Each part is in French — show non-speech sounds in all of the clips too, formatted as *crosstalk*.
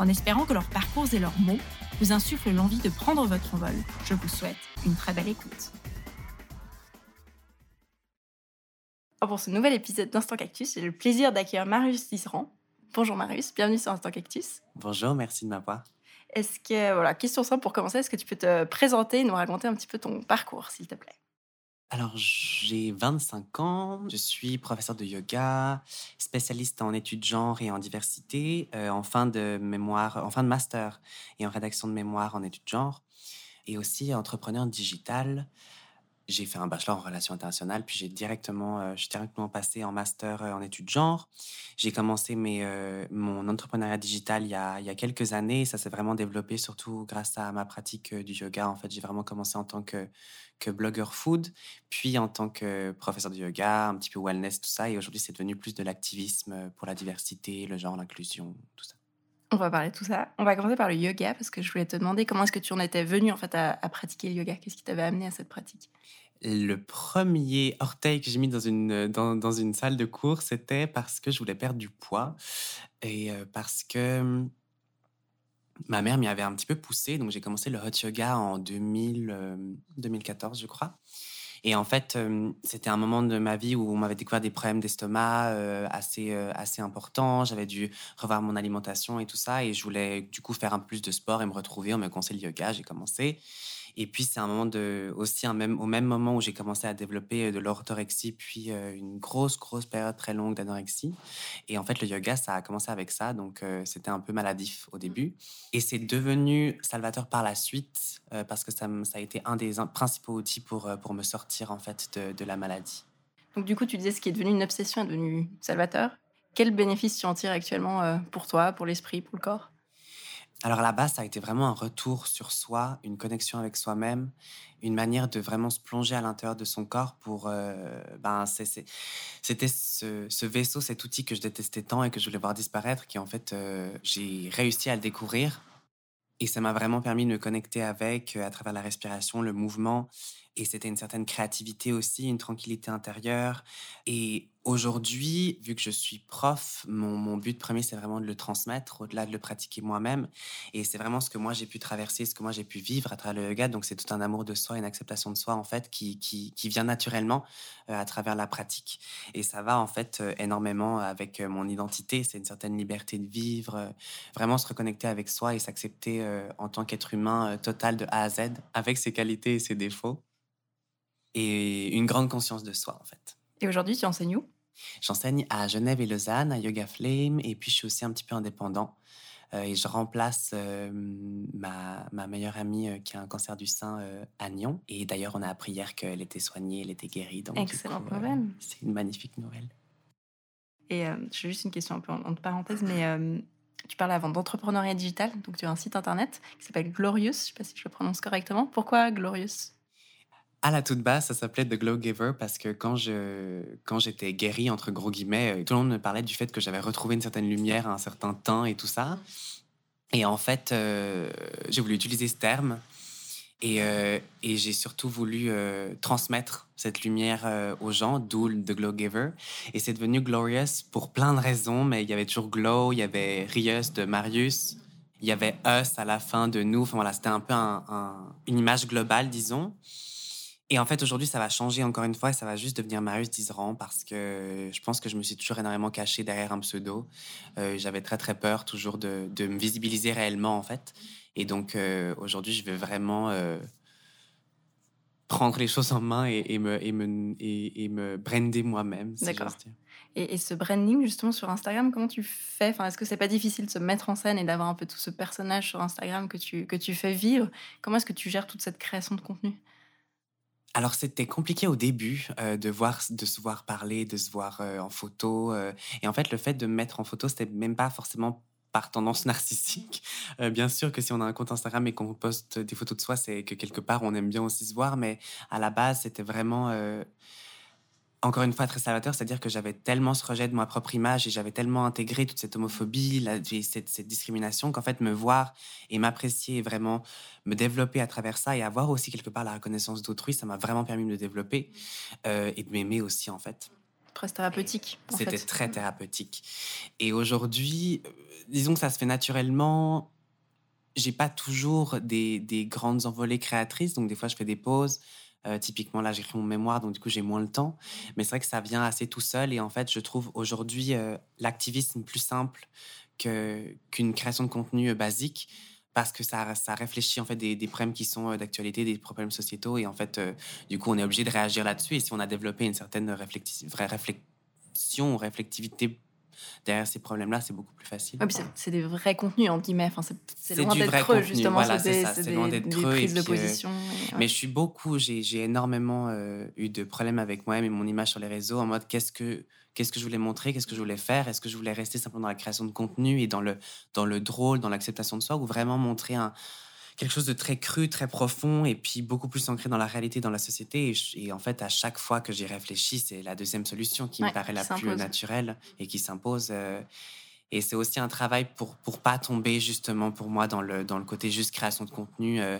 En espérant que leurs parcours et leurs mots vous insuffle l'envie de prendre votre envol. Je vous souhaite une très belle écoute. Pour ce nouvel épisode d'Instant Cactus, j'ai le plaisir d'accueillir Marius Tisserand. Bonjour Marius, bienvenue sur Instant Cactus. Bonjour, merci de m'avoir. Est-ce que, voilà, question simple pour commencer, est-ce que tu peux te présenter et nous raconter un petit peu ton parcours, s'il te plaît? Alors, j'ai 25 ans, je suis professeur de yoga, spécialiste en études genre et en diversité, euh, en fin de mémoire, en fin de master et en rédaction de mémoire en études genre, et aussi entrepreneur digital. J'ai fait un bachelor en relations internationales, puis j'ai directement, euh, je suis directement passé en master euh, en études genre. J'ai commencé mon entrepreneuriat digital il y a quelques années. Ça s'est vraiment développé, surtout grâce à ma pratique du yoga. En fait, j'ai vraiment commencé en tant que que blogueur food, puis en tant que professeur de yoga, un petit peu wellness, tout ça. Et aujourd'hui, c'est devenu plus de l'activisme pour la diversité, le genre, l'inclusion, tout ça. On va parler de tout ça. On va commencer par le yoga parce que je voulais te demander comment est-ce que tu en étais venu en fait à, pratiquer le yoga? Qu'est-ce qui t'avait amené à cette pratique? Le premier orteil que j'ai mis dans une, dans, dans, une salle de cours, c'était parce que je voulais perdre du poids et euh, parce que hum, ma mère m'y avait un petit peu poussé. Donc, j'ai commencé le hot yoga en 2000, 2014, euh, je crois. Et en fait, euh, c'était un moment de ma vie où on m'avait découvert des problèmes d'estomac euh, assez, assez importants. J'avais dû revoir mon alimentation et tout ça. Et je voulais du coup faire un peu plus de sport et me retrouver. On me conseillé le yoga. J'ai commencé. Et puis, c'est un moment de, aussi un même, au même moment où j'ai commencé à développer euh, de l'orthorexie, puis euh, une grosse, grosse période très longue d'anorexie. Et en fait, le yoga, ça a commencé avec ça. Donc, euh, c'était un peu maladif au début. Et c'est devenu salvateur par la suite, parce que ça, ça, a été un des principaux outils pour, pour me sortir, en fait, de, de la maladie. Donc, du coup, tu disais ce qui est devenu une obsession est devenu salvateur. Quel bénéfice tu en tires actuellement pour toi, pour l'esprit, pour le corps? Alors là-bas, ça a été vraiment un retour sur soi, une connexion avec soi-même, une manière de vraiment se plonger à l'intérieur de son corps pour... Euh, ben, c'était ce, vaisseau, cet outil que je détestais tant et que je voulais voir disparaître, qui en fait, euh, j'ai réussi à le découvrir. Et ça m'a vraiment permis de me connecter avec, euh, à travers la respiration, le mouvement. Et c'était une certaine créativité aussi, une tranquillité intérieure. Et Aujourd'hui, vu que je suis prof, mon, but premier, c'est vraiment de le transmettre, au-delà de le pratiquer moi-même. Et c'est vraiment ce que moi, j'ai pu traverser, ce que moi, j'ai pu vivre à travers le yoga. Donc, c'est tout un amour de soi, une acceptation de soi, en fait, qui, qui, vient naturellement euh, à travers la pratique. Et ça va, en fait, euh, énormément avec euh, mon identité. C'est une certaine liberté de vivre, vraiment se reconnecter avec soi et s'accepter en tant qu'être humain total de A à Z, avec ses qualités et ses défauts. Et une grande conscience de soi, en fait. Et aujourd'hui, tu enseignes où? J'enseigne à Genève et Lausanne, à Yoga Flame, et puis je suis aussi un petit peu indépendant. Euh, et je remplace euh, ma, ma, meilleure amie euh, qui a un cancer du sein à Nyon. Et d'ailleurs, on a appris hier qu'elle était soignée, elle était guérie. Donc, Excellente nouvelle. C'est une magnifique nouvelle. Et j'ai juste une question un peu entre parenthèses, mais tu parlais avant d'entrepreneuriat digital. Donc, tu as un site internet qui s'appelle Glorious. Je ne sais pas si je le prononce correctement. Pourquoi Glorious? À la toute base, ça s'appelait The Glow Giver parce que quand je quand j'étais guérie entre gros guillemets, euh, tout le monde me parlait du fait que j'avais retrouvé une certaine lumière un certain temps et tout ça. Et en fait, euh, j'ai voulu utiliser ce terme et, euh, et j'ai surtout voulu transmettre cette lumière aux gens, d'où The Glow Giver. Et c'est devenu glorious pour plein de raisons, mais il y avait toujours Glow, il y avait Rius de Marius, il y avait Us à la fin de nous. Enfin voilà, c'était un peu une image globale, disons. Et en fait, aujourd'hui, ça va changer encore une fois et ça va juste devenir Marius Dizeran parce que je pense que je me suis toujours énormément caché derrière un pseudo. Euh, j'avais très, très peur toujours de, de, me visibiliser réellement, en fait. Et donc, euh, aujourd'hui, je vais vraiment euh, prendre les choses en main et, me, et, me, et, me brander moi-même. D'accord. Et, ce branding, justement, sur Instagram, comment tu fais? Enfin, Est-ce que c'est pas difficile de se mettre en scène et d'avoir un peu tout ce personnage sur Instagram que tu, que tu fais vivre? Comment est-ce que tu gères toute cette création de contenu? Alors c'était compliqué au début de voir, de se voir parler, de se voir en photo. Et en fait, le fait de me mettre en photo, c'était même pas forcément par tendance *laughs* narcissique. Bien sûr que si on a un compte Instagram et qu'on poste des photos de soi, c'est que quelque part on aime bien aussi se voir, mais à la base, c'était vraiment, encore une fois, très salvateur, c'est-à-dire que j'avais tellement ce rejet de ma propre image et j'avais tellement intégré toute cette homophobie, la, cette, cette, discrimination, qu'en fait, me voir et m'apprécier et vraiment me développer à travers ça et avoir aussi quelque part la reconnaissance d'autrui, ça m'a vraiment permis de me développer euh, et de m'aimer aussi, en fait presque thérapeutique. C'était très thérapeutique. Et aujourd'hui, euh, disons que ça se fait naturellement. J'ai pas toujours des, des, grandes envolées créatrices, donc des fois je fais des pauses. Euh, typiquement, là, j'écris mon mémoire, donc du coup, j'ai moins le temps. Mais c'est vrai que ça vient assez tout seul. Et en fait, je trouve aujourd'hui euh, l'activisme plus simple qu'une création de contenu basique parce que ça, ça réfléchit en fait des, problèmes qui sont euh, d'actualité, des problèmes sociétaux et en fait euh, du coup on est obligé de réagir là-dessus et si on a développé une certaine vraie réflexion, réflectivité derrière ces problèmes-là, c'est beaucoup plus facile. c'est des vrais contenus, en guillemets. Enfin, c'est loin d'être creux, justement. Voilà, c'est loin d'être creux. Prises de euh, position. Mais je suis beaucoup, j'ai énormément eu de problèmes avec moi-même et mon image sur les réseaux en mode qu'est-ce que qu'est-ce que je voulais montrer, qu'est-ce que je voulais faire, est-ce que je voulais rester simplement dans la création de contenu et dans le, dans le drôle, dans l'acceptation de soi, ou vraiment montrer un, quelque chose de très cru, très profond, et puis beaucoup plus ancré dans la réalité, dans la société. Et, en fait, à chaque fois que j'y réfléchis, c'est la deuxième solution qui me paraît la plus naturelle et qui s'impose. Euh, et c'est aussi un travail pour pour pas tomber justement pour moi dans le dans le côté juste création de contenu. Euh,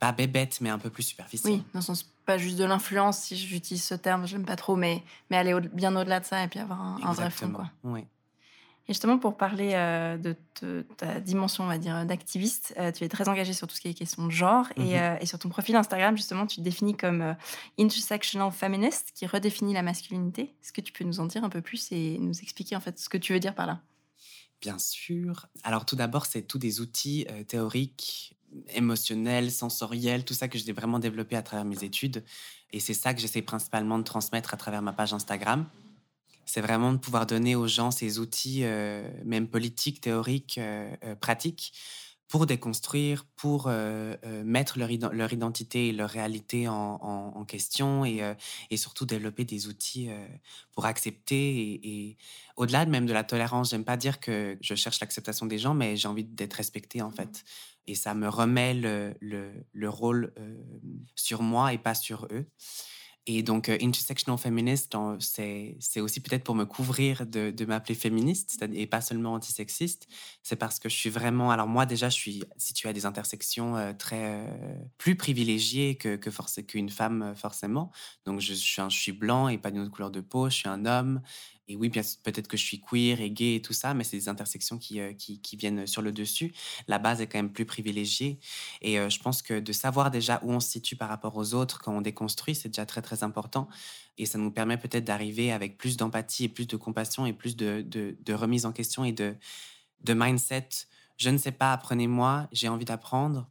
pas bébête, mais un peu plus superficielle. Oui, dans le sens pas juste de l'influence, si j'utilise ce terme, j'aime pas trop, mais, mais aller bien au-delà de ça et puis avoir un, vrai fond. Quoi. Oui. Et justement, pour parler euh, de, ta dimension, on va dire, d'activiste, euh, tu es très engagée sur tout ce qui est question de genre. et, mhm. euh, et, sur ton profil Instagram, justement, tu te définis comme intersectional feminist, qui redéfinit la masculinité. Est-ce que tu peux nous en dire un peu plus et nous expliquer en fait ce que tu veux dire par là? Bien sûr. Alors tout d'abord, c'est tous des outils théoriques émotionnel, sensoriel, tout ça que j'ai vraiment développé à travers mes études. Et c'est ça que j'essaie principalement de transmettre à travers ma page Instagram. C'est vraiment de pouvoir donner aux gens ces outils, euh, même politiques, théoriques, euh, euh, pratiques, pour déconstruire, pour mettre leur, leur, identité et leur réalité en, question et, et, surtout développer des outils pour accepter. Et, au-delà même de la tolérance, j'aime pas dire que je cherche l'acceptation des gens, mais j'ai envie d'être respectée en fait et ça me remet le, le, rôle euh, sur moi et pas sur eux. Et donc, euh, intersectional feminist, c'est aussi peut-être pour me couvrir de, de m'appeler féministe et pas seulement antisexiste. C'est parce que je suis vraiment. Alors, moi, déjà, je suis située à des intersections euh, très. plus privilégiées que, que qu'une femme, forcément. Donc, je, suis je suis blanc et pas d'une autre couleur de peau. Je suis un homme. Et oui, peut-être que je suis queer et gay et tout ça, mais c'est des intersections qui, euh, viennent sur le dessus. La base est quand même plus privilégiée. Et euh, je pense que de savoir déjà où on se situe par rapport aux autres quand on déconstruit, c'est déjà très, très important. Et ça nous permet peut-être d'arriver avec plus d'empathie et plus de compassion et plus de, de, de remise en question et de, de mindset. Je ne sais pas, apprenez-moi, j'ai envie d'apprendre.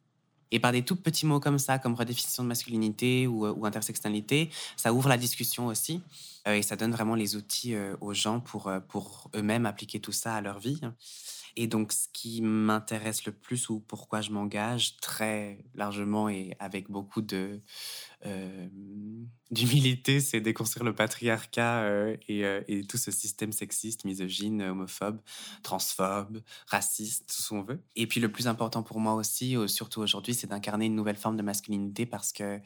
Et par des tout petits mots comme ça, comme redéfinition de masculinité ou, euh, ou intersectionnalité, ça ouvre la discussion aussi. Euh, et ça donne vraiment les outils euh, aux gens pour, pour eux-mêmes appliquer tout ça à leur vie. Et donc, ce qui m'intéresse le plus ou pourquoi je m'engage très largement et avec beaucoup d'humilité, c'est déconstruire le patriarcat et, et, tout ce système sexiste, misogyne, homophobe, transphobe, raciste, tout ce qu'on veut. Et puis, le plus important pour moi aussi, surtout aujourd'hui, c'est d'incarner une nouvelle forme de masculinité parce que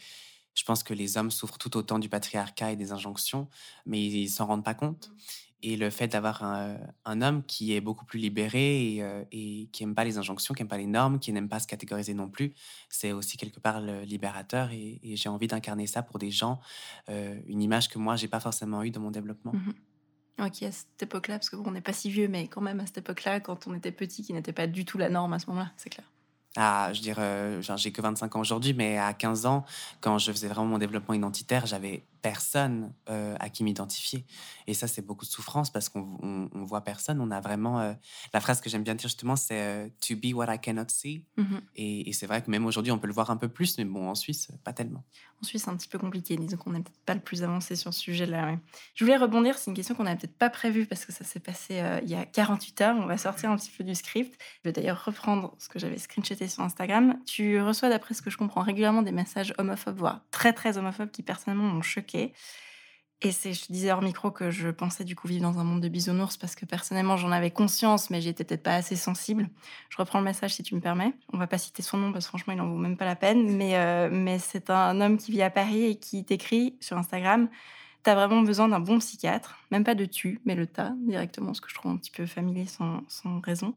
je pense que les hommes souffrent tout autant du patriarcat et des injonctions, mais ils s'en rendent pas compte. Mmh. Et le fait d'avoir un, homme qui est beaucoup plus libéré et, euh, et qui n'aime pas les injonctions, qui n'aime pas les normes, qui n'aime pas se catégoriser non plus, c'est aussi quelque part le libérateur. Et, j'ai envie d'incarner ça pour des gens, euh, une image que moi, j'ai pas forcément eue dans mon développement. Mmh ok, à cette époque-là, parce qu'on n'est pas si vieux, mais quand même à cette époque-là, quand on était petit, qui n'était pas du tout la norme à ce moment-là, c'est clair à, je dirais, j'ai que 25 ans aujourd'hui, mais à 15 ans, quand je faisais vraiment mon développement identitaire, j'avais personne euh, à qui m'identifier. Et ça, c'est beaucoup de souffrance parce qu'on on, voit personne. On a vraiment. Euh, la phrase que j'aime bien dire justement, c'est euh, To be what I cannot see. Mmh et, c'est vrai que même aujourd'hui, on peut le voir un peu plus, mais bon, en Suisse, pas tellement. En Suisse, c'est un petit peu compliqué. Disons qu'on n'est peut-être pas le plus avancé sur ce sujet-là. Je voulais rebondir, c'est une question qu'on n'avait peut-être pas prévue parce que ça s'est passé il y a 48 heures. On va sortir un petit peu du script. Je vais d'ailleurs reprendre ce que j'avais screenshoté sur Instagram. Tu reçois, d'après ce que je comprends, régulièrement des messages homophobes, voire très très homophobes qui personnellement m'ont choqué. Et c'est, je disais hors micro que je pensais du coup vivre dans un monde de bisounours parce que personnellement j'en avais conscience, mais j'étais peut-être pas assez sensible. Je reprends le message si tu me permets. On va pas citer son nom parce que franchement il en vaut même pas la peine. Mais, euh, mais c'est un homme qui vit à Paris et qui t'écrit sur Instagram T'as vraiment besoin d'un bon psychiatre, même pas de tu, mais le tas directement, ce que je trouve un petit peu familier sans, sans raison.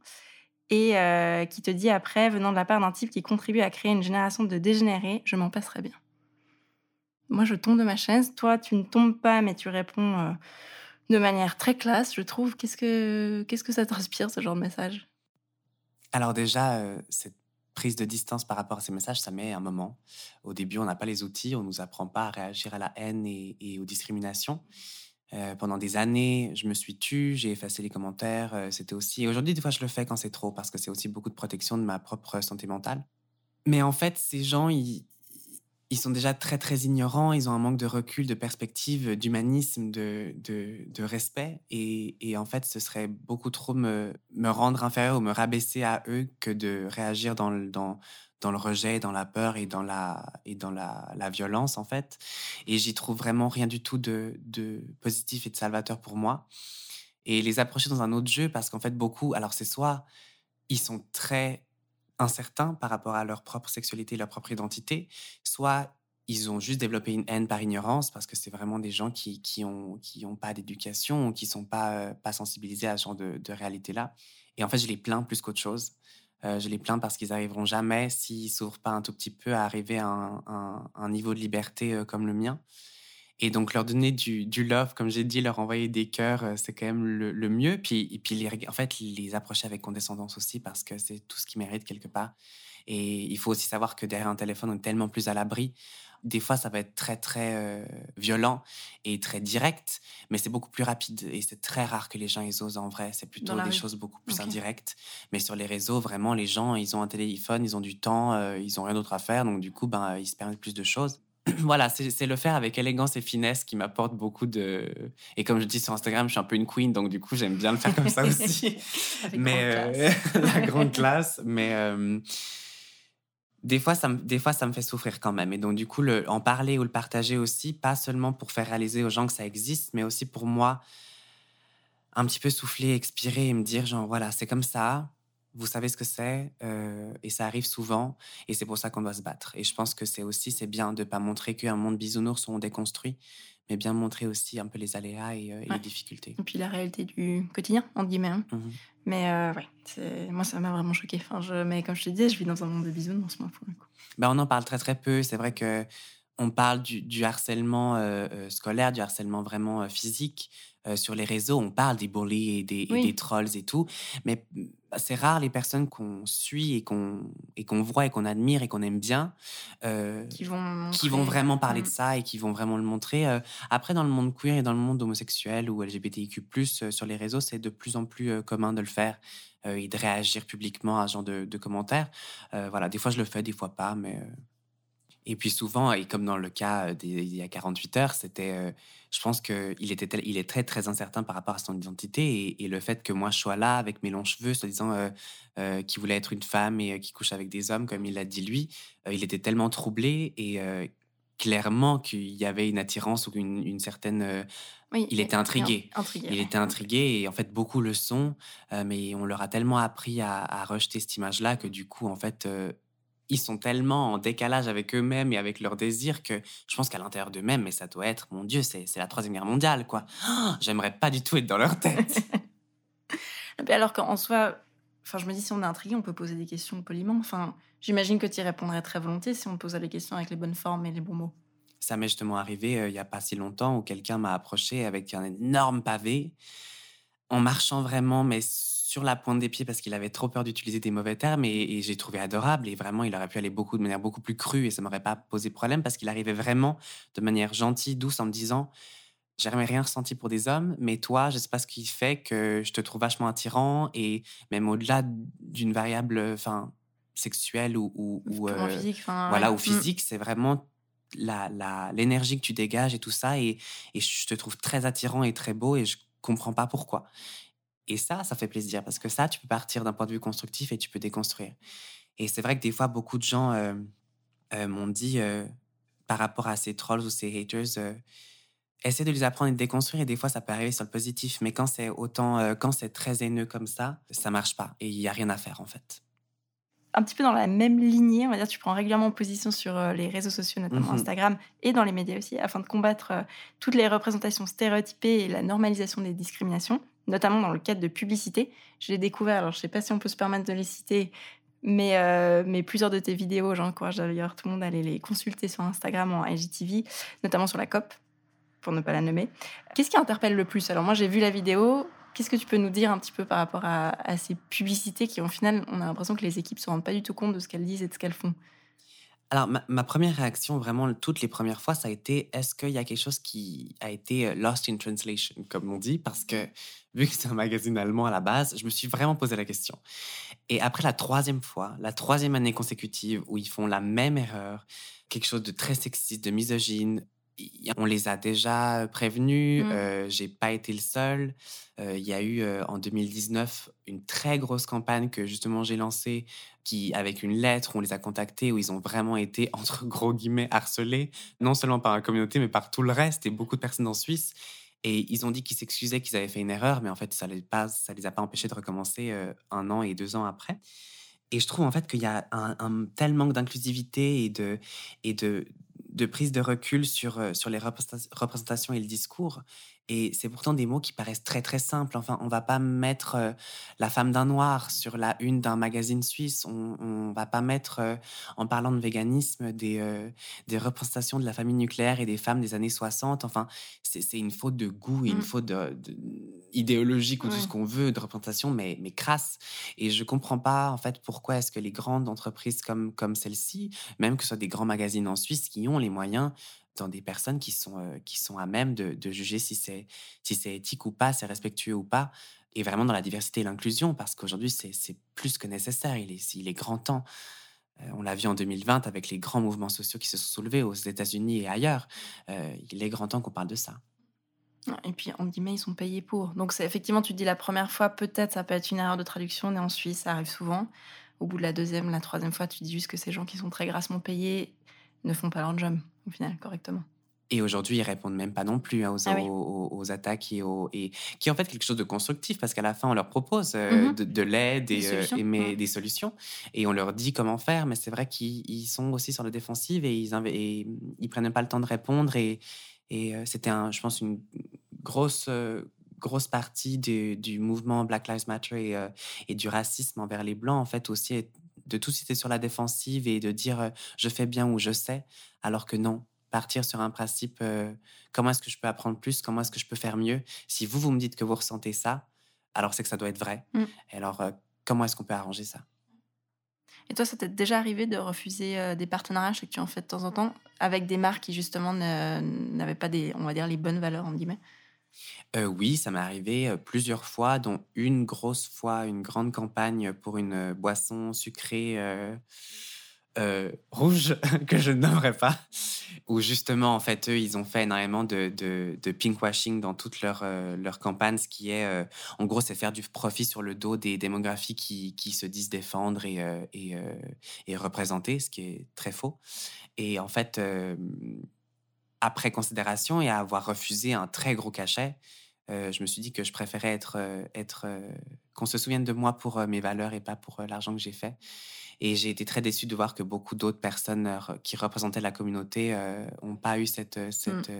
Et euh, qui te dit après, venant de la part d'un type qui contribue à créer une génération de dégénérés, je m'en passerai bien. Moi, je tombe de ma chaise. Toi, tu ne tombes pas, mais tu réponds euh, de manière très classe, je trouve. Qu'est-ce que, que ça t'inspire, ce genre de message? Alors déjà, euh, cette prise de distance par rapport à ces messages, ça met un moment. Au début, on n'a pas les outils, on ne nous apprend pas à réagir à la haine et, aux discriminations. Euh, pendant des années, je me suis tue, j'ai effacé les commentaires. C'était aussi. Aujourd'hui, des fois, je le fais quand c'est trop, parce que c'est aussi beaucoup de protection de ma propre santé mentale. Mais en fait, ces gens, ils, ils sont déjà très très ignorants, ils ont un manque de recul, de perspective, d'humanisme, de, de, respect. Et, en fait, ce serait beaucoup trop me, me, rendre inférieur ou me rabaisser à eux que de réagir dans le, dans, dans le rejet, dans la peur et dans la, et dans la, la violence, en fait. Et j'y trouve vraiment rien du tout de, de positif et de salvateur pour moi. Et les approcher dans un autre jeu, parce qu'en fait, beaucoup, alors c'est soit ils sont très incertains par rapport à leur propre sexualité, leur propre identité, soit ils ont juste développé une haine par ignorance parce que c'est vraiment des gens qui qui ont qui ont pas d'éducation qui sont pas euh, pas sensibilisés à ce genre de, de réalité là. Et en fait, je les plains plus qu'autre chose. Euh, je les plains parce qu'ils arriveront jamais s'ils s'ouvrent pas un tout petit peu à arriver à un, un, niveau de liberté euh, comme le mien. Et donc, leur donner du, du love, comme j'ai dit, leur envoyer des cœurs, euh, c'est quand même le, mieux. Puis, et puis, les, en fait, les approcher avec condescendance aussi, parce que c'est tout ce qu'ils méritent quelque part. Et il faut aussi savoir que derrière un téléphone, on est tellement plus à l'abri. Des fois, ça va être très, très euh, violent et très direct, mais c'est beaucoup plus rapide. Et c'est très rare que les gens ils osent en vrai. C'est plutôt des choses beaucoup plus indirectes. Mais sur les réseaux, vraiment, les gens, ils ont un téléphone, ils ont du temps, euh, ils ont rien d'autre à faire. Donc, du coup, ben, ils se permettent plus de choses. *clears throat* voilà, c'est le faire avec élégance et finesse qui m'apporte beaucoup de. Et comme je dis sur Instagram, je suis un peu une queen, donc du coup, j'aime bien le faire comme ça *laughs* aussi. mais euh, *laughs* la grande *laughs* classe. Mais euh, des fois, ça me, des fois, ça me fait souffrir quand même. Et donc, du coup, le, en parler ou le partager aussi, pas seulement pour faire réaliser aux gens que ça existe, mais aussi pour moi, un petit peu souffler, expirer et me dire, genre, voilà, c'est comme ça vous savez ce que c'est euh, et ça arrive souvent et c'est pour ça qu'on doit se battre. Et je pense que c'est aussi c'est bien de pas montrer qu'un monde bisounours on déconstruit, mais bien montrer aussi un peu les aléas et, euh, les difficultés. Et puis la réalité du quotidien entre guillemets. Hein. Mmh mais euh, ouais, moi ça m'a vraiment choqué. Enfin, je, mais comme je te disais, je vis dans un monde de bisounours moi pour le coup. Ben, on en parle très très peu. C'est vrai que on parle du, harcèlement scolaire, du harcèlement vraiment physique. Sur les réseaux, on parle des bullies et des, et des trolls et tout. Mais mmh, c'est rare les personnes qu'on suit et qu'on et qu'on voit et qu'on admire et qu'on aime bien euh, qui, vont qui vont vraiment parler de mm. ça et qui vont vraiment le montrer. Euh, après, dans le monde queer et dans le monde homosexuel ou LGBTIQ+, euh, sur les réseaux, c'est de plus en plus commun de le faire et de réagir publiquement à ce genre de, de commentaires. voilà, des fois je le fais, des fois pas, mais et puis souvent, et comme dans le cas d'il y a 48 heures, c'était, je pense qu'il était, il est très très incertain par rapport à son identité et, le fait que moi je sois là avec mes longs cheveux, soi-disant euh, qu'il voulait être une femme et qui couche avec des hommes, comme il l'a dit lui, il était tellement troublé et clairement qu'il y avait une attirance ou une, certaine. Oui, il était intrigué. il était intrigué et en fait beaucoup le sont, mais on leur a tellement appris à, à rejeter cette image-là que du coup en fait ils sont tellement en décalage avec eux-mêmes et avec leurs désirs que je pense qu'à l'intérieur d'eux-mêmes, mais ça doit être, mon Dieu, c'est la Troisième Guerre mondiale, quoi. J'aimerais pas du tout être dans leur tête. *laughs* Alors qu'en soi, enfin, je me dis, si on est intrigué, on peut poser des questions poliment. Enfin, j'imagine que tu y répondrais très volontiers si on posait les questions avec les bonnes formes et les bons mots. Ça m'est justement arrivé euh, il y a pas si longtemps où quelqu'un m'a approché avec un énorme pavé en marchant vraiment, mais sur la pointe des pieds parce qu'il avait trop peur d'utiliser des mauvais termes et, j'ai trouvé adorable et vraiment il aurait pu aller beaucoup de manière beaucoup plus crue et ça m'aurait pas posé problème parce qu'il arrivait vraiment de manière gentille, douce en me disant j'ai jamais rien ressenti pour des hommes, mais toi, je sais pas ce qui fait que je te trouve vachement attirant et même au-delà d'une variable, enfin, sexuelle ou, ou, euh, physique, voilà, ou mm. physique, c'est vraiment la, l'énergie que tu dégages et tout ça et, et je te trouve très attirant et très beau et je comprends pas pourquoi. Et ça, ça fait plaisir parce que ça, tu peux partir d'un point de vue constructif et tu peux déconstruire. Et c'est vrai que des fois, beaucoup de gens euh, euh, m'ont dit euh, par rapport à ces trolls ou ces haters, essaie de les apprendre et de déconstruire. Et des fois, ça peut arriver sur le positif. Mais quand c'est autant, quand c'est très haineux comme ça, ça marche pas. Et il y a rien à faire, en fait. Un petit peu dans la même lignée, on va dire, tu prends régulièrement position sur les réseaux sociaux, notamment Mhm. Instagram, et dans les médias aussi, afin de combattre toutes les représentations stéréotypées et la normalisation des discriminations, notamment dans le cadre de publicité. Je l'ai découvert, alors je sais pas si on peut se permettre de les citer, mais, euh, mais plusieurs de tes vidéos, j'encourage d'ailleurs tout le monde à aller les consulter sur Instagram en IGTV, notamment sur la COP, pour ne pas la nommer. Qu'est-ce qui interpelle le plus? Alors moi j'ai vu la vidéo, qu'est-ce que tu peux nous dire un petit peu par rapport à, ces publicités qui au final on a l'impression que les équipes se rendent pas du tout compte de ce qu'elles disent et de ce qu'elles font? Alors, ma, première réaction, vraiment, toutes les premières fois, ça a été est-ce qu'il y a quelque chose qui a été euh, lost in translation, comme on dit? Parce que, *laughs* vu que c'est un magazine allemand à la base, je me suis vraiment posé la question. Et après la troisième fois, la troisième année consécutive où ils font la même erreur, quelque chose de très sexiste, de misogyne, on les a déjà prévenus, Mm. euh, j'ai pas été le seul. Euh, Il y a eu euh, en 2019 une très grosse campagne que justement j'ai lancée qui, avec une lettre, on les a contactés où ils ont vraiment été, *laughs* entre gros guillemets, harcelés, non seulement par la communauté, mais par tout le reste et beaucoup de personnes en Suisse. Et ils ont dit qu'ils s'excusaient, qu'ils avaient fait une erreur, mais en fait, ça les, pas- ça les a pas empêchés de recommencer euh, un an et deux ans après. Et je trouve en fait qu'il y a un, un tel manque d'inclusivité et de, et de, de prise de recul sur, euh, sur les représenta- représentations et le discours. Et c'est pourtant des mots qui paraissent très très simples. Enfin, on va pas mettre euh, la femme d'un noir sur la une d'un magazine suisse. On, on va pas mettre, euh, en parlant de véganisme, des, euh, des représentations de la famille nucléaire et des femmes des années 60. Enfin, c'est une faute de goût et une Mm. faute de, de- idéologique ou tout ce qu'on veut de représentation, mais, mais crasse. Et je comprends pas, en fait, pourquoi est-ce que les grandes entreprises comme, comme celle-ci, même que ce soit des grands magazines en Suisse qui ont les moyens, dans des personnes qui sont, qui sont à même de, juger si c'est si éthique ou pas, c'est respectueux ou pas, et vraiment dans la diversité et l'inclusion, parce qu'aujourd'hui, c'est plus que nécessaire. Il est, il est grand temps. On l'a vu en 2020 avec les grands mouvements sociaux qui se sont soulevés aux États-Unis et ailleurs. Il est grand temps qu'on parle de ça. Et puis, on dit, mais ils sont payés pour. Donc, c'est effectivement, tu te dis la première fois, peut-être ça peut être une erreur de traduction, mais en Suisse, ça arrive souvent. Au bout de la deuxième, la troisième fois, tu dis juste que ces gens qui sont très grassement payés ne font pas leur job, au final, correctement. Et aujourd'hui, ils répondent même pas non plus hein, aux, Ah oui. aux, aux- aux attaques et, aux, et qui est en fait quelque chose de constructif parce qu'à la fin, on leur propose euh, Mhm. de, de l'aide Des et, euh, solutions, et mais- des solutions et on leur dit comment faire. Mais c'est vrai qu'ils ils sont aussi sur la défensive et ils, et ils prennent pas le temps de répondre. Et, et euh, c'était, un, je pense, une grosse, euh, grosse partie du, du mouvement Black Lives Matter et, euh, et du racisme envers les Blancs, en fait, aussi, est de tous était sur la défensive et de dire euh, je fais bien ou je sais, alors que non, partir sur un principe euh, comment est-ce que je peux apprendre plus, comment est-ce que je peux faire mieux. Si vous, vous me dites que vous ressentez ça, alors c'est que ça doit être vrai. Mm. Et alors, euh, comment est-ce qu'on peut arranger ça? Et toi, ça t'est déjà arrivé de refuser euh, des partenariats, je sais que tu en fais de temps en temps, avec des marques qui, justement, n'avaient pas des, on va dire, les bonnes valeurs, entre guillemets? Oui, ça m'est arrivé plusieurs fois, dont une grosse fois, une grande campagne pour une boisson sucrée rouge *laughs* que je ne nommerai pas, où justement, en fait, eux, ils ont fait énormément de, pinkwashing dans toute leur, leur campagne, ce qui est, en gros, c'est faire du profit sur le dos des démographies qui, se disent défendre et, représenter, ce qui est très faux. Et en fait, après considération et à avoir refusé un très gros cachet, euh, je me suis dit que je préférais être, euh, être euh, qu'on se souvienne de moi pour euh, mes valeurs et pas pour l'argent que j'ai fait. Et j'ai été très déçue de voir que beaucoup d'autres personnes qui représentaient la communauté n'ont pas eu cette, euh, cette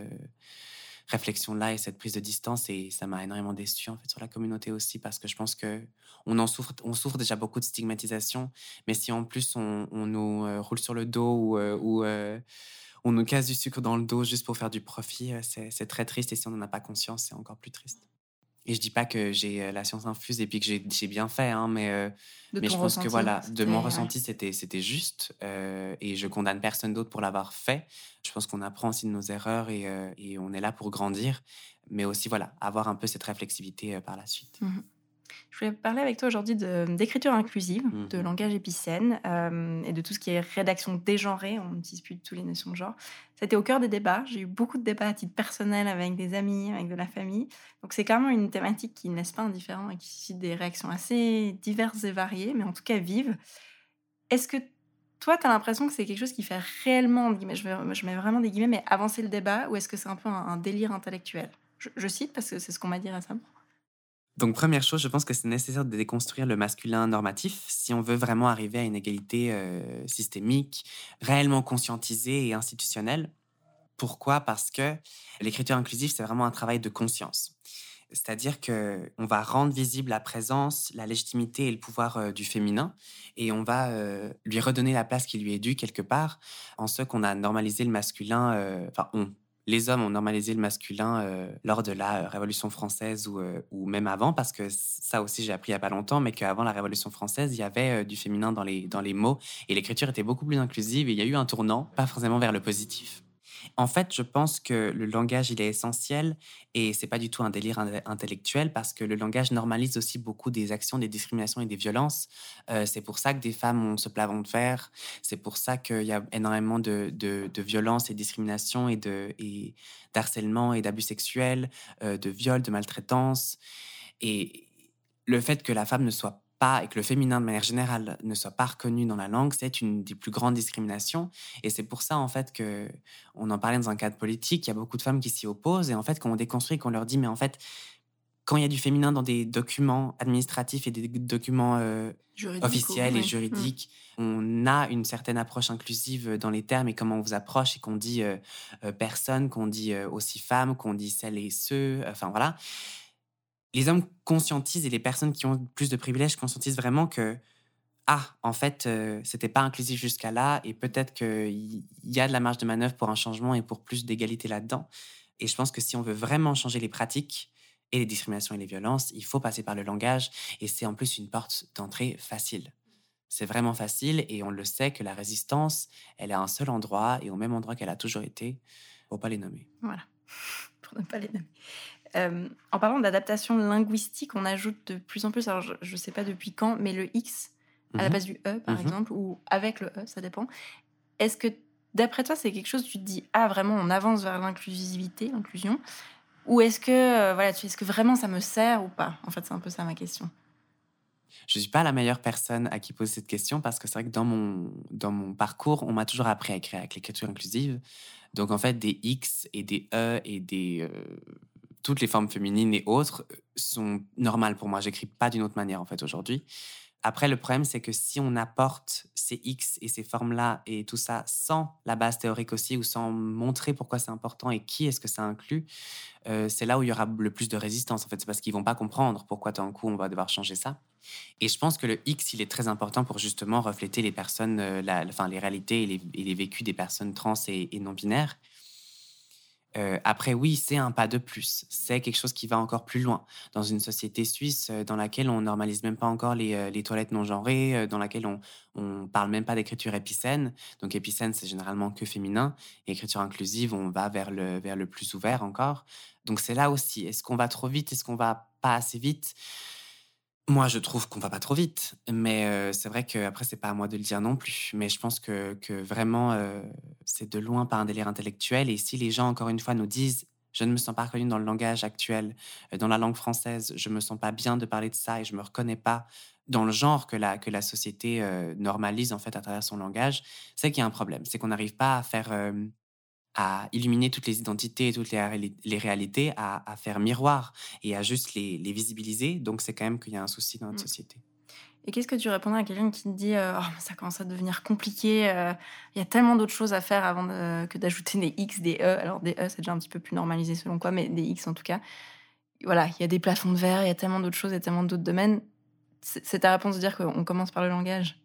réflexion-là et cette prise de distance. Et ça m'a énormément déçue en fait sur la communauté aussi parce que je pense que on en souffre, on souffre déjà beaucoup de stigmatisation. Mais si en plus on, on nous roule sur le dos ou, ou on nous casse du sucre dans le dos juste pour faire du profit, euh, c'est très triste. Et si on n'en a pas conscience, c'est encore plus triste. Et je dis pas que j'ai euh, la science infuse et puis que j'ai bien fait, hein, mais, euh, mais je pense que voilà, de mon ouais. ressenti, c'était c'était juste. euh, et je condamne personne d'autre pour l'avoir fait. Je pense qu'on apprend aussi de nos erreurs et, euh, et on est là pour grandir. Mais aussi, voilà, avoir un peu cette réflexivité par la suite. Je voulais parler avec toi aujourd'hui d'écriture inclusive, de Mhm. langage épicène euh, et de tout ce qui est rédaction dégenrée. On plus du tout les notions de genre. Ça a été au cœur des débats. J'ai eu beaucoup de débats à titre personnel avec des amis, avec de la famille. Donc c'est clairement une thématique qui ne laisse pas indifférent et qui suscite des réactions assez diverses et variées, mais en tout cas vives. Est-ce que toi, tu as l'impression que c'est quelque chose qui fait réellement, je, je mets vraiment des guillemets, mais avancer le débat, ou est-ce que c'est un peu un, délire intellectuel? Je, cite parce que c'est ce qu'on m'a dit récemment. Donc, première chose, je pense que c'est nécessaire de déconstruire le masculin normatif si on veut vraiment arriver à une égalité euh, systémique, réellement conscientisée et institutionnelle. Pourquoi? Parce que l'écriture inclusive, c'est vraiment un travail de conscience. C'est-à-dire que on va rendre visible la présence, la légitimité et le pouvoir euh, du féminin, et on va euh, lui redonner la place qui lui est due quelque part, en ce qu'on a normalisé le masculin. Enfin, on, les hommes ont normalisé le masculin lors de la Révolution française ou, ou, même avant, parce que ça aussi j'ai appris il y a pas longtemps, mais qu'avant la Révolution française, il y avait du féminin dans les, dans les mots, et l'écriture était beaucoup plus inclusive, et il y a eu un tournant, pas forcément vers le positif. En fait, je pense que le langage, il est essentiel et c'est pas du tout un délire intellectuel parce que le langage normalise aussi beaucoup des actions, des discriminations et des violences. Euh, c'est pour ça que des femmes ont ce plafond de fer. C'est pour ça qu'il y a énormément de, de, violences et discriminations et de et d'harcèlement et d'abus sexuels, euh, de viols, de maltraitance. Et le fait que la femme ne soit et que le féminin de manière générale ne soit pas reconnu dans la langue, c'est une des plus grandes discriminations. Et c'est pour ça, en fait, que on en parlait dans un cadre politique, il y a beaucoup de femmes qui s'y opposent. Et en fait, quand on déconstruit, qu'on leur dit, mais en fait, quand il y a du féminin dans des documents administratifs et des documents euh, officiels et juridiques, mmh. on a une certaine approche inclusive dans les termes et comment on vous approche et qu'on dit euh, euh, personne, qu'on dit aussi femme, qu'on dit celles et ceux, enfin voilà les hommes conscientisent et les personnes qui ont plus de privilèges conscientisent vraiment que ah, en fait, euh, c'était pas inclusif jusqu'à là, et peut-être qu'il y a de la marge de manœuvre pour un changement et pour plus d'égalité là-dedans. Et je pense que si on veut vraiment changer les pratiques et les discriminations et les violences, il faut passer par le langage, et c'est en plus une porte d'entrée facile. C'est vraiment facile, et on le sait que la résistance, elle est à un seul endroit, et au même endroit qu'elle a toujours été, pour pas les nommer. Voilà, *laughs* pour ne pas les nommer. Euh, en parlant d'adaptation linguistique, on ajoute de plus en plus, alors je ne sais pas depuis quand, mais le X à la base mhm. du E, par mhm. exemple, ou avec le E, ça dépend. Est-ce que, d'après toi, c'est quelque chose, tu te dis, ah, vraiment, on avance vers l'inclusivité, l'inclusion Ou est-ce que, euh, voilà, est-ce que vraiment ça me sert ou pas? En fait, c'est un peu ça ma question. Je ne suis pas la meilleure personne à qui poser cette question parce que c'est vrai que dans mon, dans mon parcours, on m'a toujours appris à écrire avec l'écriture inclusive. Donc, en fait, des X et des E et des. Euh, toutes les formes féminines et autres euh, sont normales pour moi. J'écris pas d'une autre manière en fait aujourd'hui. Après, le problème, c'est que si on apporte ces X et ces formes-là et tout ça sans la base théorique aussi ou sans montrer pourquoi c'est important et qui est-ce que ça inclut, euh, c'est là où il y aura le plus de résistance. En fait, c'est parce qu'ils vont pas comprendre pourquoi d'un coup on va devoir changer ça. Et je pense que le X, il est très important pour justement refléter les personnes, euh, enfin, les réalités et les, vécus des personnes trans et non binaires. Après, oui, c'est un pas de plus. C'est quelque chose qui va encore plus loin. Dans une société suisse dans laquelle on normalise même pas encore les, euh, toilettes non genrées, dans laquelle on, on parle même pas d'écriture épicène. Donc, épicène, c'est généralement que féminin. écriture inclusive, on va vers le, vers le plus ouvert encore. Donc, c'est là aussi. Est-ce qu'on va trop vite Est-ce qu'on va pas assez vite? Moi, je trouve qu'on va pas trop vite, mais c'est vrai qu'après, c'est pas à moi de le dire non plus. Mais je pense que, que vraiment, c'est de loin pas un délire intellectuel. Et si les gens, encore une fois, nous disent je ne me sens pas reconnue dans le langage actuel, dans la langue française, je me sens pas bien de parler de ça et je me reconnais pas dans le genre que la, que la société normalise en fait à travers son langage, c'est qu'il y a un problème. C'est qu'on n'arrive pas à faire à illuminer toutes les identités et toutes les, les réalités, à, à, faire miroir et à juste les, les visibiliser. Donc, c'est quand même qu'il y a un souci dans notre mmh. société. Et qu'est-ce que tu répondrais à quelqu'un qui te dit euh, oh, ça commence à devenir compliqué, euh, il y a tellement d'autres choses à faire avant que d'ajouter des X, des E. Alors, des E, c'est déjà un petit peu plus normalisé selon quoi, mais des X en tout cas. Voilà, il y a des plafonds de verre, il y a tellement d'autres choses, il y a tellement d'autres domaines. C'est ta réponse de dire qu'on commence par le langage?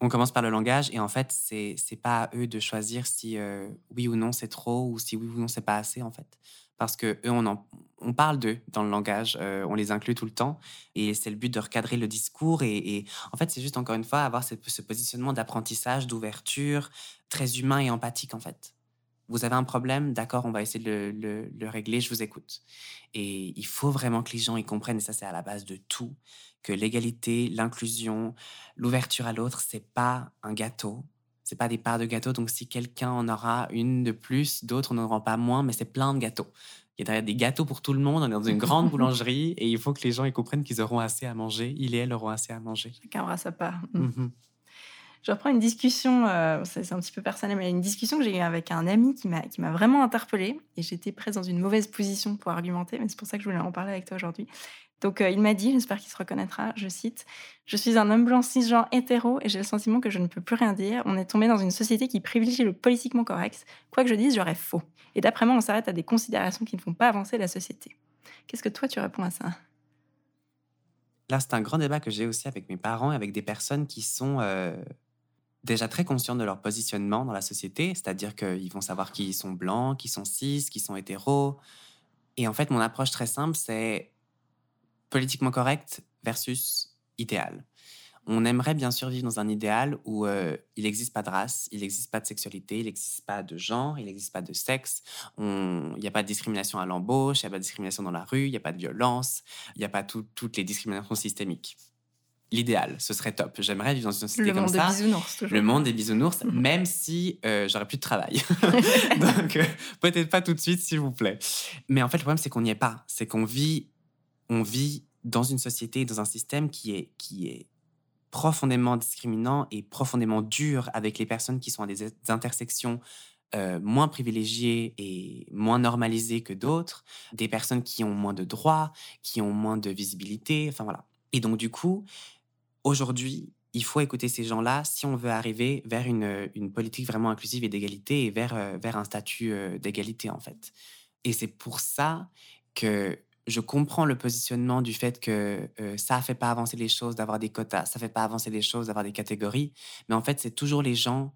On commence par le langage et en fait, c'est c'est pas à eux de choisir si euh, oui ou non c'est trop ou si oui ou non c'est pas assez en fait. Parce que eux, on, on parle d'eux dans le langage, euh, on les inclut tout le temps et c'est le but de recadrer le discours et, en fait, c'est juste encore une fois avoir ce, ce positionnement d'apprentissage, d'ouverture, très humain et empathique en fait. Vous avez un problème, d'accord, on va essayer de le, le, régler, je vous écoute. Et il faut vraiment que les gens y comprennent, et ça c'est à la base de tout, que l'égalité, l'inclusion, l'ouverture à l'autre, c'est pas un gâteau, c'est pas des parts de gâteau. Donc si quelqu'un en aura une de plus, d'autres n'en auront pas moins, mais c'est plein de gâteaux. Il y a des gâteaux pour tout le monde. On est dans une grande *laughs* boulangerie et il faut que les gens y comprennent qu'ils auront assez à manger. Il et elle auront assez à manger. Chacun aura sa part. Mm. Mm-hmm. Je reprends une discussion, euh, c'est un petit peu personnel, mais une discussion que j'ai eue avec un ami qui m'a vraiment interpellée. Et j'étais presque dans une mauvaise position pour argumenter, mais c'est pour ça que je voulais en parler avec toi aujourd'hui. Donc, euh, il m'a dit, j'espère qu'il se reconnaîtra, je cite Je suis un homme blanc cisgenre hétéro et j'ai le sentiment que je ne peux plus rien dire. On est tombé dans une société qui privilégie le politiquement correct. Quoi que je dise, j'aurais faux. Et d'après moi, on s'arrête à des considérations qui ne font pas avancer la société. Qu'est-ce que toi, tu réponds à ça? Là, c'est un grand débat que j'ai aussi avec mes parents et avec des personnes qui sont euh, déjà très conscientes de leur positionnement dans la société, c'est-à-dire qu'ils vont savoir qui sont blancs, qui sont cis, qui sont hétéros. Et en fait, mon approche très simple, c'est politiquement correct versus idéal on aimerait bien sûr vivre dans un idéal où euh, il n'existe pas de race, il n'existe pas de sexualité, il n'existe pas de genre, il n'existe pas de sexe, il n'y a pas de discrimination à l'embauche, il n'y a pas de discrimination dans la rue, il n'y a pas de violence, il n'y a pas toutes les discriminations systémiques. L'idéal, ce serait top. J'aimerais vivre dans une société comme ça. Le monde des bisounours, toujours. Le monde des bisounours, même si euh, j'aurais plus de travail. *laughs* Donc, euh, peut-être pas tout de suite, s'il vous plaît. Mais en fait, le problème, c'est qu'on n'y est pas. C'est qu'on vit, on vit dans une société, dans un système qui est, qui est profondément discriminant et profondément dur avec les personnes qui sont à des intersections euh, moins privilégiées et moins normalisées que d'autres, des personnes qui ont moins de droits, qui ont moins de visibilité, enfin voilà. Et donc du coup, aujourd'hui, il faut écouter ces gens-là si on veut arriver vers une, une politique vraiment inclusive et d'égalité et vers, euh, vers un statut euh, d'égalité en fait. Et c'est pour ça que je comprends le positionnement du fait que euh, ça ne fait pas avancer les choses d'avoir des quotas, ça ne fait pas avancer les choses d'avoir des catégories, mais en fait, c'est toujours les gens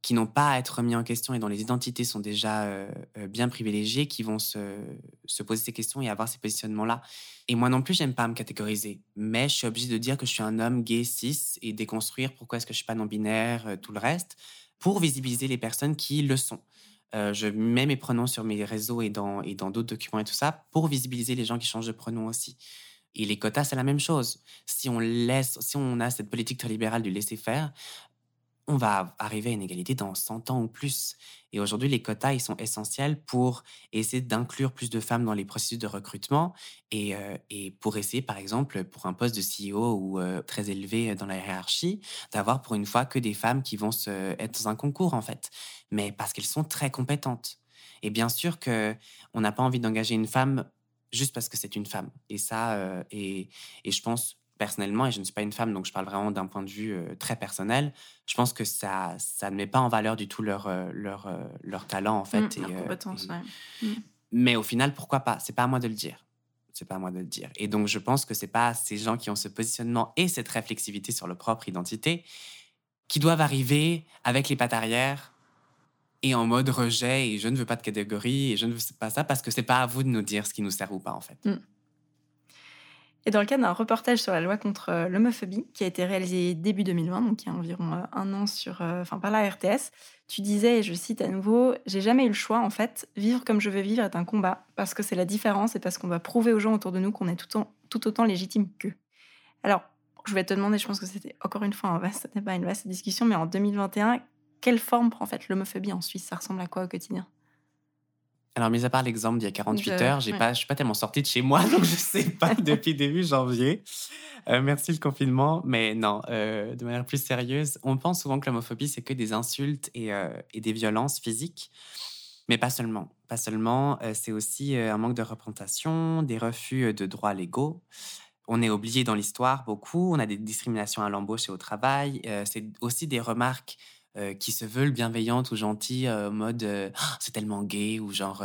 qui n'ont pas à être remis en question et dont les identités sont déjà euh, euh, bien privilégiées qui vont se, se, poser ces questions et avoir ces positionnements-là. Et moi non plus, j'aime pas me catégoriser, mais je suis obligée de dire que je suis un homme gay cis et déconstruire pourquoi est-ce que je suis pas non-binaire, tout le reste, pour visibiliser les personnes qui le sont. Euh, je mets mes pronoms sur mes réseaux et dans et dans d'autres documents et tout ça pour visibiliser les gens qui changent de pronom aussi. Et les quotas, c'est la même chose. Si on laisse, si on a cette politique très libérale du laisser faire, on va arriver à une égalité dans 100 ans ou plus. Et aujourd'hui, les quotas, ils sont essentiels pour essayer d'inclure plus de femmes dans les processus de recrutement et, euh, et pour essayer, par exemple, pour un poste de CEO ou euh, très élevé dans la hiérarchie, d'avoir pour une fois que des femmes qui vont se, être dans un concours, en fait. Mais parce qu'elles sont très compétentes. Et bien sûr que on n'a pas envie d'engager une femme juste parce que c'est une femme. Et ça, euh, et, et je pense personnellement, et je ne suis pas une femme, donc je parle vraiment d'un point de vue euh, très personnel, je pense que ça, ça ne met pas en valeur du tout leur, euh, leur, leur talent, en fait. Mmh, et, mmh. Mais au final, pourquoi pas? C'est pas à moi de le dire. C'est pas à moi de le dire. Et donc, je pense que c'est pas ces gens qui ont ce positionnement et cette réflexivité sur leur propre identité qui doivent arriver avec les pattes arrière et en mode rejet et je ne veux pas de catégorie et je ne veux pas ça parce que c'est pas à vous de nous dire ce qui nous sert ou pas, en fait. Mmh. Et dans le cadre d'un reportage sur la loi contre euh, l'homophobie qui a été réalisé début 2020, donc il y a environ euh, un an sur, euh, par la RTS, tu disais, et je cite à nouveau, j'ai jamais eu le choix en fait. Vivre comme je veux vivre est un combat parce que c'est la différence et parce qu'on va prouver aux gens autour de nous qu'on est tout, tout autant légitime qu'eux. Alors, je vais te demander, je pense que c'était encore une fois un vaste pas une vaste discussion, mais en 2021, quelle forme prend en fait l'homophobie en Suisse? Ça ressemble à quoi au quotidien? Alors, mis à part l'exemple d'il y a 48 heures, j'ai pas, je suis pas tellement sortie de chez moi, *laughs* donc je sais pas *laughs* depuis début janvier. Euh, merci le confinement, mais non, euh, de manière plus sérieuse, on pense souvent que l'homophobie c'est que des insultes et, euh, et, des violences physiques, mais pas seulement. Pas seulement, c'est aussi un manque de représentation, des refus de droits légaux. On est oublié dans l'histoire beaucoup. On a des discriminations à l'embauche et au travail. c'est aussi des remarques euh, qui se veulent bienveillantes ou gentilles, euh, mode euh, «Ah, c'est tellement gay ou genre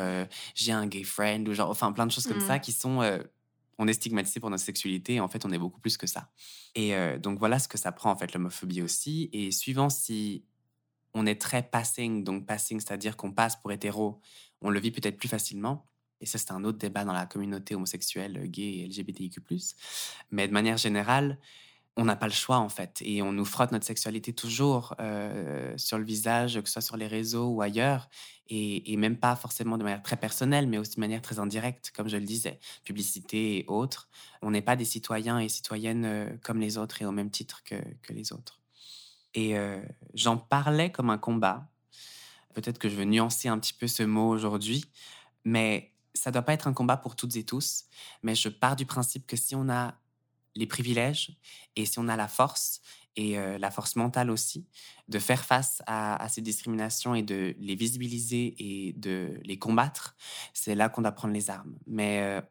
j'ai un gay friend ou genre enfin plein de choses comme ça mmh. qui sont on est stigmatisé pour notre sexualité et en fait on est beaucoup plus que ça. Et donc voilà ce que ça prend en fait l'homophobie aussi et suivant si on est très passing donc passing c'est-à-dire qu'on passe pour hétéro, on le vit peut-être plus facilement. Et ça, c'est un autre débat dans la communauté homosexuelle, gay et LGBTIQ. Mais de manière générale, on n'a pas le choix en fait et on nous frotte notre sexualité toujours euh, sur le visage, que ce soit sur les réseaux ou ailleurs et, même pas forcément de manière très personnelle mais aussi de manière très indirecte comme je le disais, publicité et autres. On n'est pas des citoyens et citoyennes euh, comme les autres et au même titre que, les autres. Et euh, j'en parlais comme un combat. Peut-être que je veux nuancer un petit peu ce mot aujourd'hui, mais ça doit pas être un combat pour toutes et tous. Mais je pars du principe que si on a les privilèges et si on a la force et la force mentale aussi de faire face à, ces discriminations et de les visibiliser et de les combattre, c'est là qu'on doit prendre les armes. Mais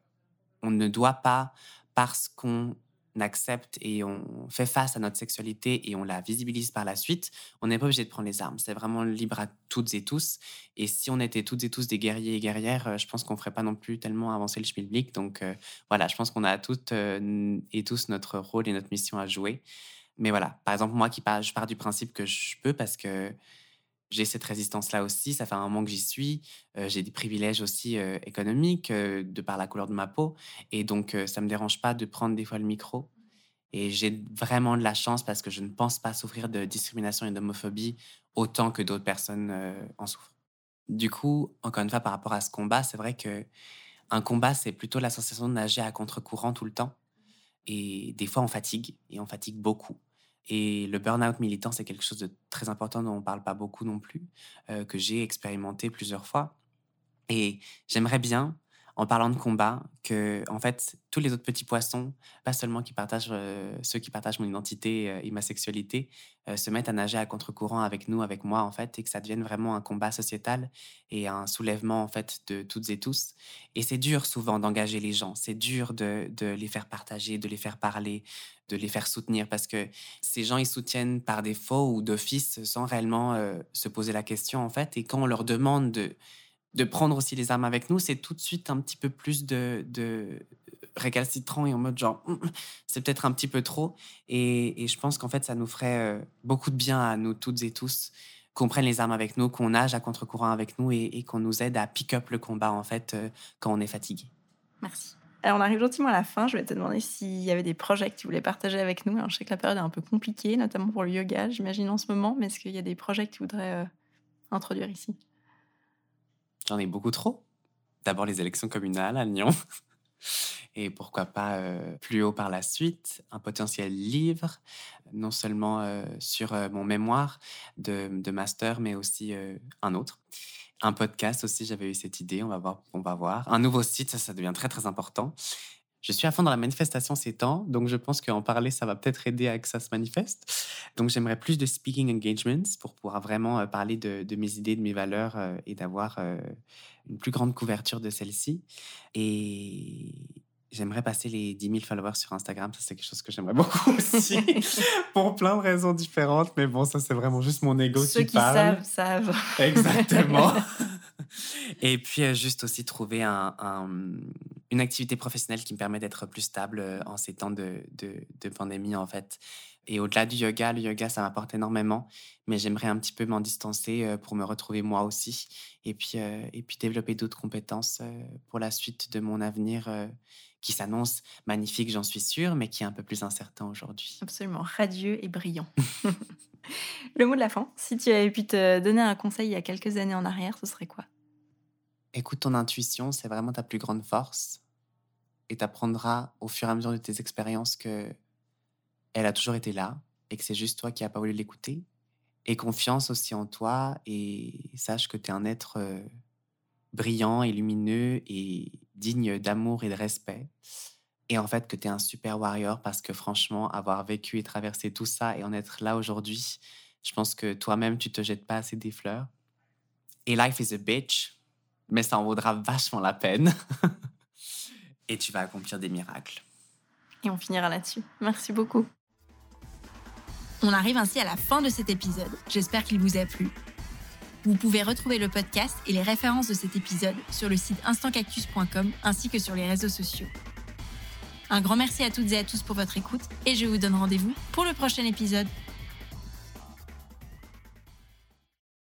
on ne doit pas, parce qu'on accepte et on fait face à notre sexualité et on la visibilise par la suite, on n'est pas obligé de prendre les armes. C'est vraiment libre à toutes et tous. Et si on était toutes et tous des guerriers et guerrières, euh, je pense qu'on ferait pas non plus tellement avancer le schmilblick. Donc euh, voilà, je pense qu'on a toutes euh, et tous notre rôle et notre mission à jouer. Mais voilà, par exemple, moi qui pars, je pars du principe que je peux parce que j'ai cette résistance-là aussi. Ça fait un moment que j'y suis. j'ai des privilèges aussi économiques de par la couleur de ma peau. Et donc, ça ne me dérange pas de prendre des fois le micro. Et j'ai vraiment de la chance parce que je ne pense pas souffrir de discrimination et d'homophobie autant que d'autres personnes en souffrent. Du coup, encore une fois, par rapport à ce combat, c'est vrai que un combat, c'est plutôt la sensation de nager à contre-courant tout le temps. Et des fois, on fatigue, et on fatigue beaucoup. Et le burn-out militant, c'est quelque chose de très important dont on ne parle pas beaucoup non plus, euh, que j'ai expérimenté plusieurs fois. Et j'aimerais bien en parlant de combat que, en fait, tous les autres petits poissons, pas seulement qui partagent, euh, ceux qui partagent mon identité euh, et ma sexualité, euh, se mettent à nager à contre-courant avec nous, avec moi, en fait, et que ça devienne vraiment un combat sociétal et un soulèvement, en fait, de toutes et tous. Et c'est dur souvent d'engager les gens, c'est dur de, de, les faire partager, de les faire parler, de les faire soutenir, parce que ces gens, ils soutiennent par défaut ou d'office sans réellement se poser la question, en fait, et quand on leur demande de de prendre aussi les armes avec nous, c'est tout de suite un petit peu plus de, de récalcitrant et en mode genre, hum, hum, c'est peut-être un petit peu trop. Et, je pense qu'en fait, ça nous ferait euh, beaucoup de bien à nous toutes et tous qu'on prenne les armes avec nous, qu'on nage à contre-courant avec nous et, qu'on nous aide à pick up le combat, en fait, euh, quand on est fatigué. Merci. Alors, on arrive gentiment à la fin. Je vais te demander s'il y avait des projets que tu voulais partager avec nous. Alors, je sais que la période est un peu compliquée, notamment pour le yoga, j'imagine, en ce moment. Mais est-ce qu'il y a des projets que tu voudrais euh, introduire ici? J'en ai beaucoup trop. D'abord les élections communales à Lyon. *laughs* Et pourquoi pas euh, plus haut par la suite, un potentiel livre, non seulement euh, sur euh, mon mémoire de, master, mais aussi un autre. Un podcast aussi, j'avais eu cette idée, on va voir. On va voir. Un nouveau site, ça devient très très important. Je suis à fond dans la manifestation ces temps, donc je pense qu'en parler, ça va peut-être aider à que ça se manifeste. Donc j'aimerais plus de speaking engagements pour pouvoir vraiment euh, parler de, mes idées, de mes valeurs euh, et d'avoir euh, une plus grande couverture de celle-ci. Et j'aimerais passer les 10 000 followers sur Instagram. Ça, c'est quelque chose que j'aimerais *laughs* beaucoup aussi, *laughs* pour plein de raisons différentes. Mais bon, ça, c'est vraiment juste mon ego Ceux qui, parle. Ceux qui savent, savent. Exactement. *laughs* Et puis, juste aussi trouver un une activité professionnelle qui me permet d'être plus stable euh, en ces temps de, de, pandémie, en fait. Et au-delà du yoga, le yoga, ça m'apporte énormément, mais j'aimerais un petit peu m'en distancer euh, pour me retrouver moi aussi et puis, euh, et puis développer d'autres compétences pour la suite de mon avenir qui s'annonce magnifique, j'en suis sûre, mais qui est un peu plus incertain aujourd'hui. Absolument, radieux et brillant. *laughs* le mot de la fin, si tu avais pu te donner un conseil il y a quelques années en arrière, ce serait quoi? Écoute ton intuition, c'est vraiment ta plus grande force. Et tu apprendras au fur et à mesure de tes expériences que elle a toujours été là et que c'est juste toi qui n'as pas voulu l'écouter. Et confiance aussi en toi et sache que tu es un être euh, brillant et lumineux et digne d'amour et de respect. Et en fait, que tu es un super warrior parce que franchement, avoir vécu et traversé tout ça et en être là aujourd'hui, je pense que toi-même, tu te jettes pas assez des fleurs. Et life is a bitch mais ça en vaudra vachement la peine. et tu vas accomplir des miracles. Et on finira là-dessus. Merci beaucoup. On arrive ainsi à la fin de cet épisode. J'espère qu'il vous a plu. Vous pouvez retrouver le podcast et les références de cet épisode sur le site instantcactus.com ainsi que sur les réseaux sociaux. Un grand merci à toutes et à tous pour votre écoute et je vous donne rendez-vous pour le prochain épisode.